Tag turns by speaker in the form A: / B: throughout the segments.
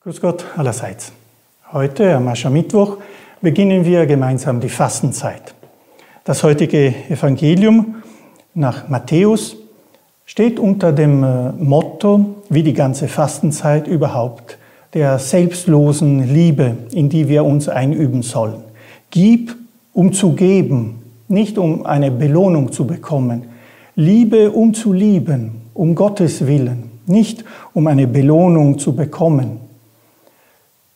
A: Grüß Gott allerseits. Heute, am Aschermittwoch, beginnen wir gemeinsam die Fastenzeit. Das heutige Evangelium nach Matthäus steht unter dem äh, Motto, wie die ganze Fastenzeit überhaupt, der selbstlosen Liebe, in die wir uns einüben sollen. Gib, um zu geben, nicht um eine Belohnung zu bekommen. Liebe, um zu lieben, um Gottes Willen, nicht um eine Belohnung zu bekommen.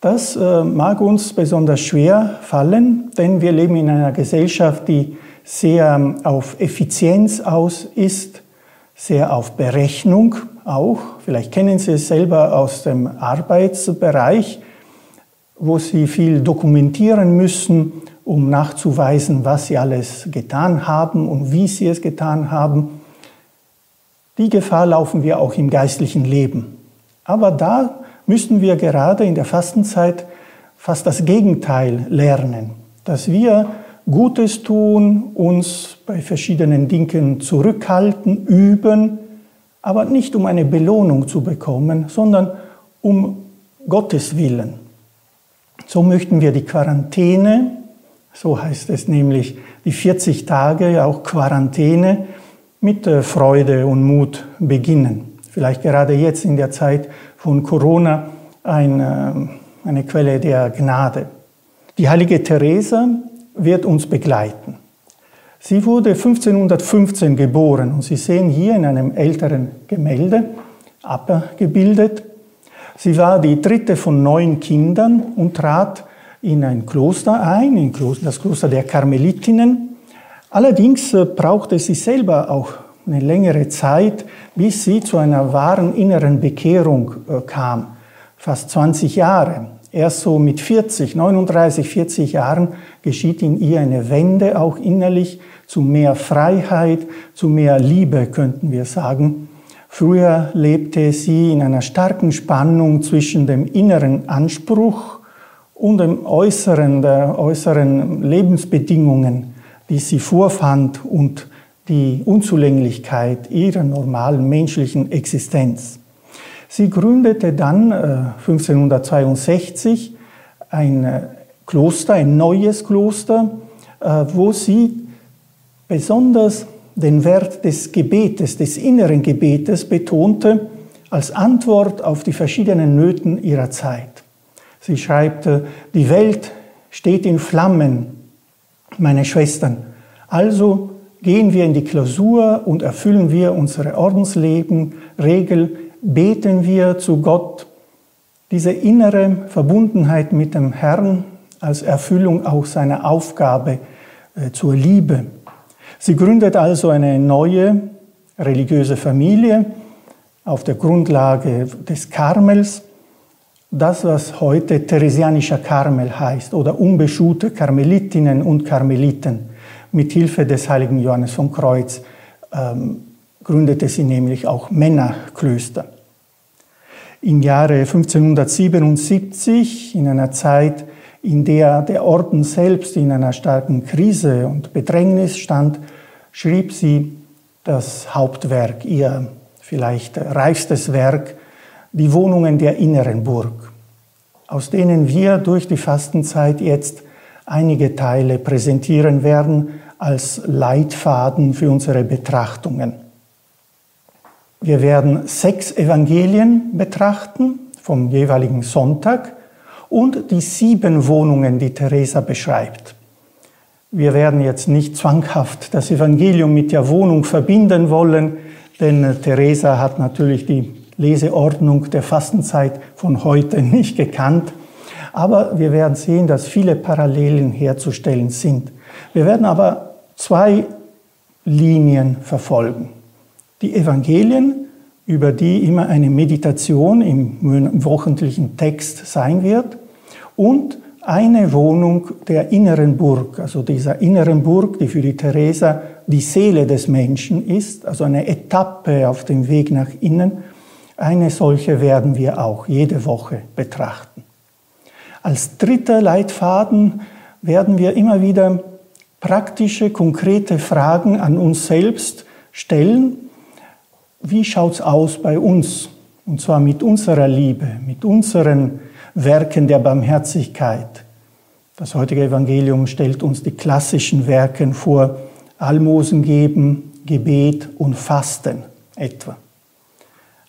A: Das äh, mag uns besonders schwer fallen, denn wir leben in einer Gesellschaft, die sehr ähm, auf Effizienz aus ist, sehr auf Berechnung auch. Vielleicht kennen Sie es selber aus dem Arbeitsbereich, wo Sie viel dokumentieren müssen, um nachzuweisen, was Sie alles getan haben und wie Sie es getan haben. Die Gefahr laufen wir auch im geistlichen Leben. Aber da müssen wir gerade in der Fastenzeit fast das Gegenteil lernen, dass wir Gutes tun, uns bei verschiedenen Dingen zurückhalten, üben, aber nicht um eine Belohnung zu bekommen, sondern um Gottes Willen. So möchten wir die Quarantäne, so heißt es nämlich, die 40 Tage, auch Quarantäne, mit Freude und Mut beginnen. Vielleicht gerade jetzt in der Zeit von Corona eine, eine Quelle der Gnade. Die heilige Theresa wird uns begleiten. Sie wurde 1515 geboren und Sie sehen hier in einem älteren Gemälde abgebildet. Sie war die dritte von neun Kindern und trat in ein Kloster ein, in das Kloster der Karmelitinnen. Allerdings äh, brauchte sie selber auch eine längere Zeit, bis sie zu einer wahren inneren Bekehrung äh, kam. Fast 20 Jahre. Erst so mit 40, 39, 40 Jahren geschieht in ihr eine Wende, auch innerlich, zu mehr Freiheit, zu mehr Liebe, könnten wir sagen. Früher lebte sie in einer starken Spannung zwischen dem inneren Anspruch und dem äußeren, der äußeren Lebensbedingungen, die sie vorfand und die Unzulänglichkeit ihrer normalen menschlichen Existenz. Sie gründete dann 1562 äh, ein äh, Kloster, ein neues Kloster, äh, wo sie besonders den Wert des Gebetes, des inneren Gebetes betonte, als Antwort auf die verschiedenen Nöten ihrer Zeit. Sie schreibt, die Welt steht in Flammen, meine Schwestern. Also gehen wir in die Klausur und erfüllen wir unsere Ordensleben, Regel beten wir zu Gott diese innere Verbundenheit mit dem Herrn als Erfüllung auch seiner Aufgabe äh, zur Liebe. Sie gründet also eine neue religiöse Familie auf der Grundlage des Karmels, das, was heute Theresianischer Karmel heißt oder unbeschuhte Karmelitinnen und Karmeliten. Mit Hilfe des heiligen Johannes von Kreuz ähm, gründete sie nämlich auch Männerklöster. Im Jahre 1577, in einer Zeit, in der der Orden selbst in einer starken Krise und Bedrängnis stand, schrieb sie das Hauptwerk, ihr vielleicht reifstes Werk, die Wohnungen der inneren Burg, aus denen wir durch die Fastenzeit jetzt einige Teile präsentieren werden als Leitfaden für unsere Betrachtungen. Wir werden sechs Evangelien betrachten vom jeweiligen Sonntag und die sieben Wohnungen, die Teresa beschreibt. Wir werden jetzt nicht zwanghaft das Evangelium mit der Wohnung verbinden wollen, denn Teresa hat natürlich die Leseordnung der Fastenzeit von heute nicht gekannt. Aber wir werden sehen, dass viele Parallelen herzustellen sind. Wir werden aber zwei Linien verfolgen die Evangelien, über die immer eine Meditation im wöchentlichen Text sein wird, und eine Wohnung der inneren Burg, also dieser inneren Burg, die für die Theresa die Seele des Menschen ist, also eine Etappe auf dem Weg nach innen. Eine solche werden wir auch jede Woche betrachten. Als dritter Leitfaden werden wir immer wieder praktische, konkrete Fragen an uns selbst stellen. Wie schaut es aus bei uns? Und zwar mit unserer Liebe, mit unseren Werken der Barmherzigkeit. Das heutige Evangelium stellt uns die klassischen Werken vor, Almosen geben, Gebet und Fasten etwa.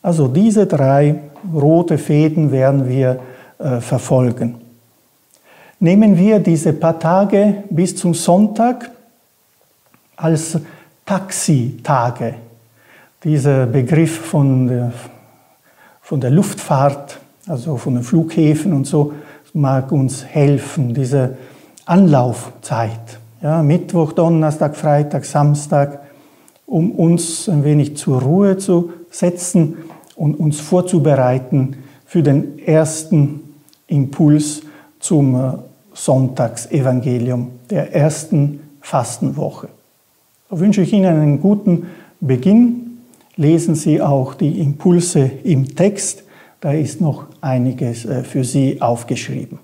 A: Also diese drei rote Fäden werden wir äh, verfolgen. Nehmen wir diese paar Tage bis zum Sonntag als Taxitage. Dieser Begriff von der, von der Luftfahrt, also von den Flughäfen und so, mag uns helfen, diese Anlaufzeit. Ja, Mittwoch, Donnerstag, Freitag, Samstag, um uns ein wenig zur Ruhe zu setzen und uns vorzubereiten für den ersten Impuls zum äh, Sonntagsevangelium der ersten Fastenwoche. So wünsche ich Ihnen einen guten Beginn. Lesen Sie auch die Impulse im Text. Da ist noch einiges äh, für Sie aufgeschrieben.